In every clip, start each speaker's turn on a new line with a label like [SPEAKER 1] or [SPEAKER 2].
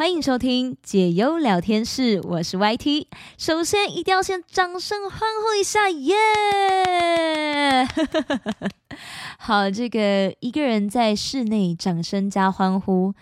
[SPEAKER 1] 欢迎收听解忧聊天室，我是 YT。首先一定要先掌声欢呼一下，耶！好，这个一个人在室内掌声加欢呼。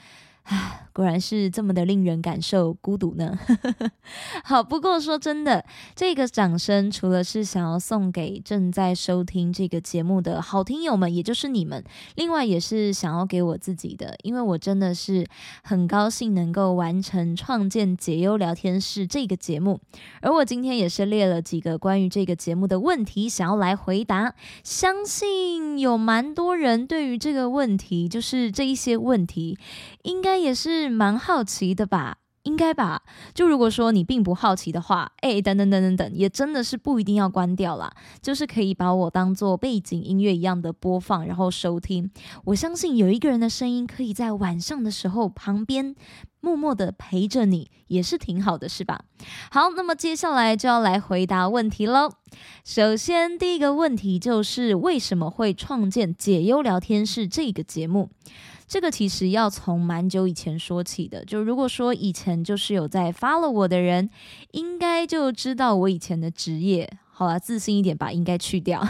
[SPEAKER 1] 啊，果然是这么的令人感受孤独呢。好，不过说真的，这个掌声除了是想要送给正在收听这个节目的好听友们，也就是你们，另外也是想要给我自己的，因为我真的是很高兴能够完成创建解忧聊天室这个节目。而我今天也是列了几个关于这个节目的问题，想要来回答。相信有蛮多人对于这个问题，就是这一些问题，应该。也是蛮好奇的吧，应该吧。就如果说你并不好奇的话，哎，等等等等等，也真的是不一定要关掉啦，就是可以把我当做背景音乐一样的播放，然后收听。我相信有一个人的声音可以在晚上的时候旁边默默的陪着你，也是挺好的，是吧？好，那么接下来就要来回答问题喽。首先，第一个问题就是为什么会创建解忧聊天室这个节目？这个其实要从蛮久以前说起的，就如果说以前就是有在 follow 我的人，应该就知道我以前的职业。好了，自信一点吧，应该去掉。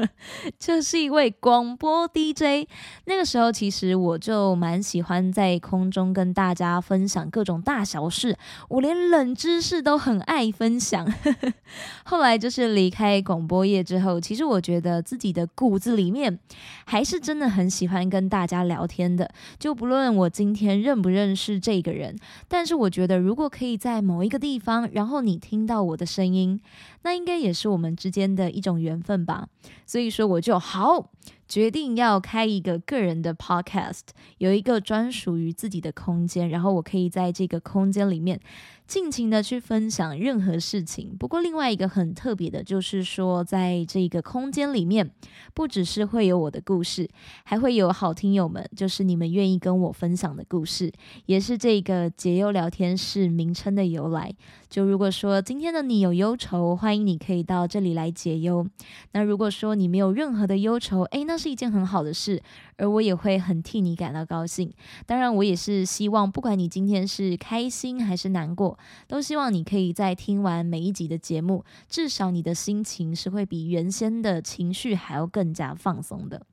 [SPEAKER 1] 这是一位广播 DJ。那个时候，其实我就蛮喜欢在空中跟大家分享各种大小事，我连冷知识都很爱分享。后来就是离开广播业之后，其实我觉得自己的骨子里面还是真的很喜欢跟大家聊天的。就不论我今天认不认识这个人，但是我觉得如果可以在某一个地方，然后你听到我的声音。那应该也是我们之间的一种缘分吧，所以说我就好。决定要开一个个人的 podcast，有一个专属于自己的空间，然后我可以在这个空间里面尽情的去分享任何事情。不过另外一个很特别的就是说，在这个空间里面，不只是会有我的故事，还会有好听友们，就是你们愿意跟我分享的故事，也是这个解忧聊天室名称的由来。就如果说今天的你有忧愁，欢迎你可以到这里来解忧。那如果说你没有任何的忧愁，诶，那是一件很好的事，而我也会很替你感到高兴。当然，我也是希望，不管你今天是开心还是难过，都希望你可以在听完每一集的节目，至少你的心情是会比原先的情绪还要更加放松的。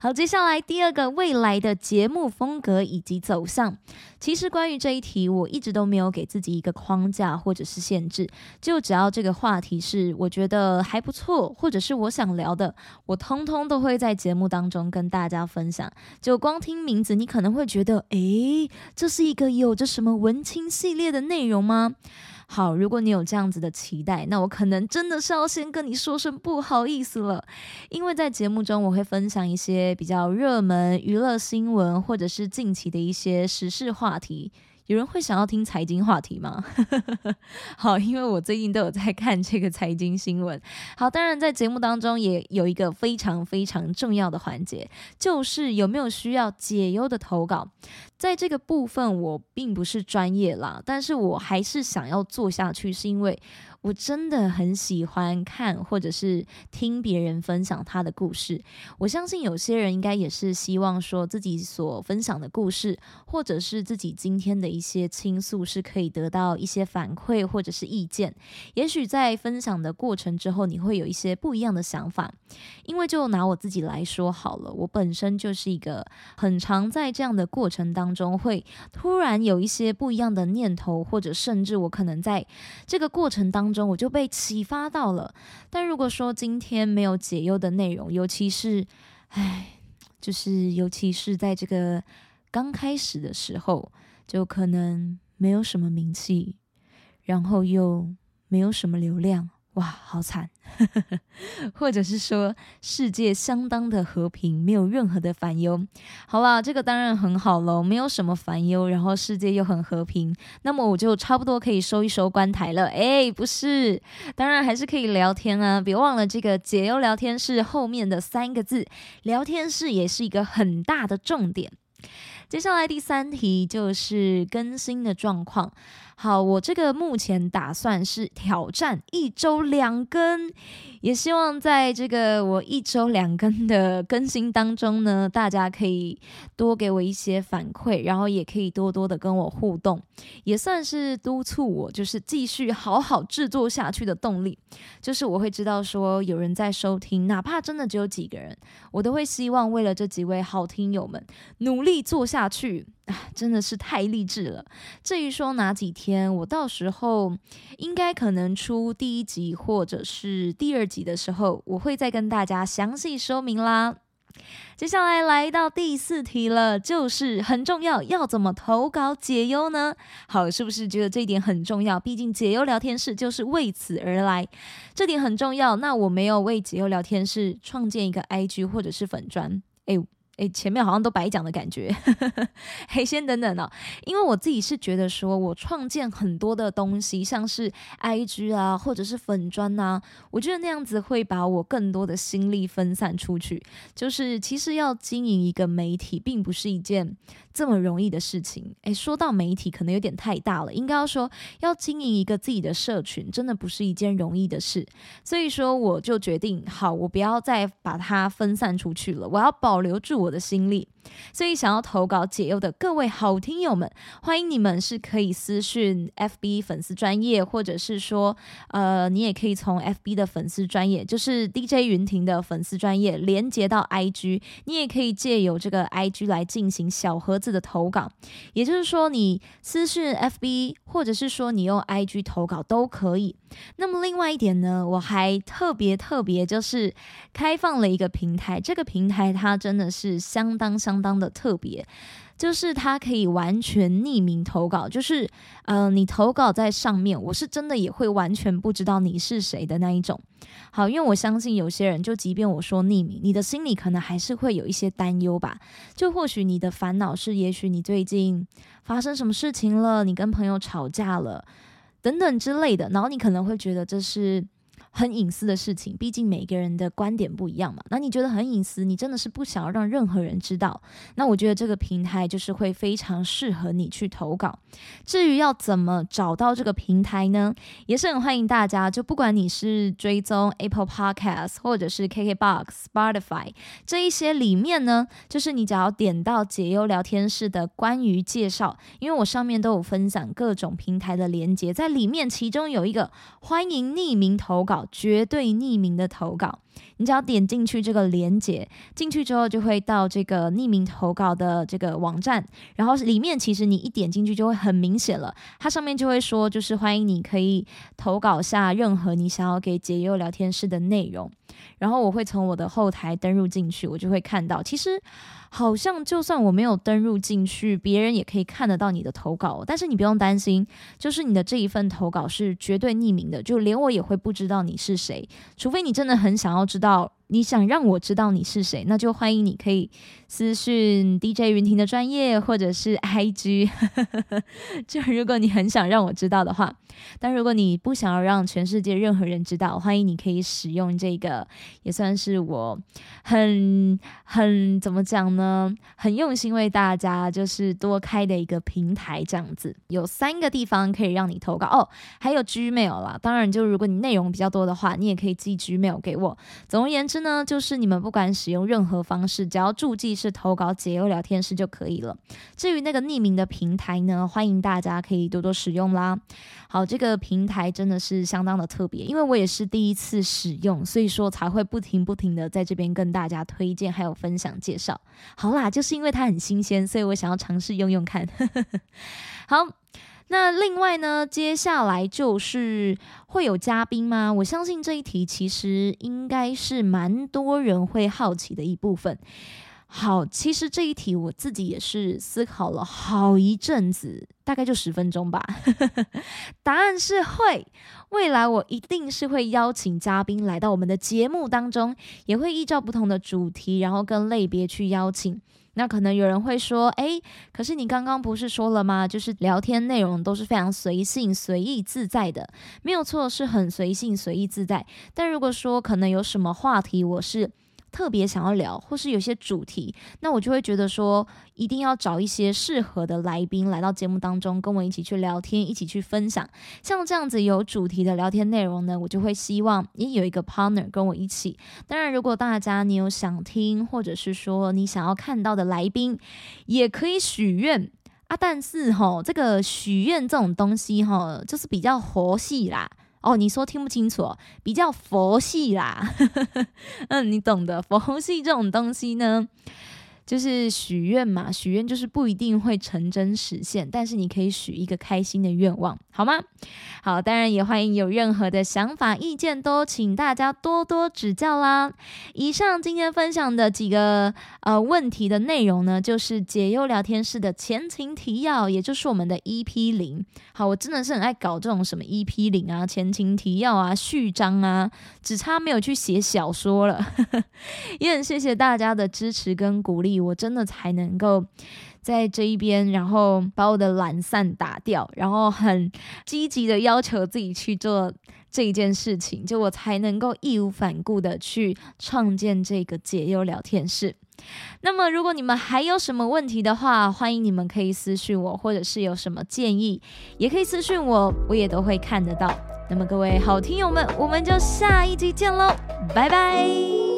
[SPEAKER 1] 好，接下来第二个未来的节目风格以及走向，其实关于这一题，我一直都没有给自己一个框架或者是限制，就只要这个话题是我觉得还不错，或者是我想聊的，我通通都会在节目当中跟大家分享。就光听名字，你可能会觉得，诶，这是一个有着什么文青系列的内容吗？好，如果你有这样子的期待，那我可能真的是要先跟你说声不好意思了，因为在节目中我会分享一些比较热门娱乐新闻，或者是近期的一些时事话题。有人会想要听财经话题吗？好，因为我最近都有在看这个财经新闻。好，当然在节目当中也有一个非常非常重要的环节，就是有没有需要解忧的投稿。在这个部分，我并不是专业啦，但是我还是想要做下去，是因为。我真的很喜欢看或者是听别人分享他的故事。我相信有些人应该也是希望说自己所分享的故事，或者是自己今天的一些倾诉，是可以得到一些反馈或者是意见。也许在分享的过程之后，你会有一些不一样的想法。因为就拿我自己来说好了，我本身就是一个很常在这样的过程当中，会突然有一些不一样的念头，或者甚至我可能在这个过程当。中我就被启发到了，但如果说今天没有解忧的内容，尤其是，唉，就是尤其是在这个刚开始的时候，就可能没有什么名气，然后又没有什么流量。哇，好惨！或者是说世界相当的和平，没有任何的烦忧。好啦，这个当然很好喽，没有什么烦忧，然后世界又很和平，那么我就差不多可以收一收关台了。哎，不是，当然还是可以聊天啊！别忘了这个解忧聊天室后面的三个字，聊天室也是一个很大的重点。接下来第三题就是更新的状况。好，我这个目前打算是挑战一周两更，也希望在这个我一周两更的更新当中呢，大家可以多给我一些反馈，然后也可以多多的跟我互动，也算是督促我就是继续好好制作下去的动力。就是我会知道说有人在收听，哪怕真的只有几个人，我都会希望为了这几位好听友们努力做下去。真的是太励志了。至于说哪几天，我到时候应该可能出第一集或者是第二集的时候，我会再跟大家详细说明啦。接下来来到第四题了，就是很重要，要怎么投稿解忧呢？好，是不是觉得这一点很重要？毕竟解忧聊天室就是为此而来，这点很重要。那我没有为解忧聊天室创建一个 IG 或者是粉砖，哎。诶，前面好像都白讲的感觉。嘿，先等等哦，因为我自己是觉得说，我创建很多的东西，像是 IG 啊，或者是粉砖呐，我觉得那样子会把我更多的心力分散出去。就是其实要经营一个媒体，并不是一件这么容易的事情。诶，说到媒体，可能有点太大了，应该要说要经营一个自己的社群，真的不是一件容易的事。所以说，我就决定，好，我不要再把它分散出去了，我要保留住。我的心力。所以，想要投稿解忧的各位好听友们，欢迎你们是可以私讯 FB 粉丝专业，或者是说，呃，你也可以从 FB 的粉丝专业，就是 DJ 云婷的粉丝专业连接到 IG，你也可以借由这个 IG 来进行小盒字的投稿。也就是说，你私讯 FB，或者是说你用 IG 投稿都可以。那么，另外一点呢，我还特别特别就是开放了一个平台，这个平台它真的是相当。相当的特别，就是它可以完全匿名投稿，就是呃，你投稿在上面，我是真的也会完全不知道你是谁的那一种。好，因为我相信有些人，就即便我说匿名，你的心里可能还是会有一些担忧吧。就或许你的烦恼是，也许你最近发生什么事情了，你跟朋友吵架了，等等之类的，然后你可能会觉得这是。很隐私的事情，毕竟每个人的观点不一样嘛。那你觉得很隐私，你真的是不想要让任何人知道？那我觉得这个平台就是会非常适合你去投稿。至于要怎么找到这个平台呢？也是很欢迎大家，就不管你是追踪 Apple Podcast 或者是 KKBox、Spotify 这一些里面呢，就是你只要点到解忧聊天室的关于介绍，因为我上面都有分享各种平台的连接，在里面其中有一个欢迎匿名投稿。绝对匿名的投稿，你只要点进去这个连接，进去之后就会到这个匿名投稿的这个网站，然后里面其实你一点进去就会很明显了，它上面就会说，就是欢迎你可以投稿下任何你想要给解忧聊天室的内容，然后我会从我的后台登入进去，我就会看到，其实。好像就算我没有登入进去，别人也可以看得到你的投稿。但是你不用担心，就是你的这一份投稿是绝对匿名的，就连我也会不知道你是谁，除非你真的很想要知道。你想让我知道你是谁，那就欢迎你可以私讯 DJ 云婷的专业，或者是 IG。就如果你很想让我知道的话，但如果你不想要让全世界任何人知道，欢迎你可以使用这个，也算是我很很怎么讲呢？很用心为大家就是多开的一个平台，这样子有三个地方可以让你投稿哦，还有 Gmail 啦。当然，就如果你内容比较多的话，你也可以寄 Gmail 给我。总而言之。呢，就是你们不管使用任何方式，只要注记是投稿解忧聊天室就可以了。至于那个匿名的平台呢，欢迎大家可以多多使用啦。好，这个平台真的是相当的特别，因为我也是第一次使用，所以说才会不停不停的在这边跟大家推荐还有分享介绍。好啦，就是因为它很新鲜，所以我想要尝试用用看。好。那另外呢，接下来就是会有嘉宾吗？我相信这一题其实应该是蛮多人会好奇的一部分。好，其实这一题我自己也是思考了好一阵子，大概就十分钟吧。答案是会，未来我一定是会邀请嘉宾来到我们的节目当中，也会依照不同的主题，然后跟类别去邀请。那可能有人会说，哎，可是你刚刚不是说了吗？就是聊天内容都是非常随性、随意、自在的，没有错，是很随性、随意、自在。但如果说可能有什么话题，我是特别想要聊，或是有些主题，那我就会觉得说，一定要找一些适合的来宾来到节目当中，跟我一起去聊天，一起去分享。像这样子有主题的聊天内容呢，我就会希望也有一个 partner 跟我一起。当然，如果大家你有想听，或者是说你想要看到的来宾，也可以许愿。啊，但是哈，这个许愿这种东西哈，就是比较佛系啦。哦，你说听不清楚，比较佛系啦。嗯，你懂的，佛系这种东西呢。就是许愿嘛，许愿就是不一定会成真实现，但是你可以许一个开心的愿望，好吗？好，当然也欢迎有任何的想法、意见，都请大家多多指教啦。以上今天分享的几个呃问题的内容呢，就是解忧聊天室的前情提要，也就是我们的 EP 零。好，我真的是很爱搞这种什么 EP 零啊、前情提要啊、序章啊，只差没有去写小说了。也很谢谢大家的支持跟鼓励。我真的才能够在这一边，然后把我的懒散打掉，然后很积极的要求自己去做这一件事情，就我才能够义无反顾的去创建这个解忧聊天室。那么，如果你们还有什么问题的话，欢迎你们可以私讯我，或者是有什么建议，也可以私信我，我也都会看得到。那么，各位好听友们，我们就下一集见喽，拜拜。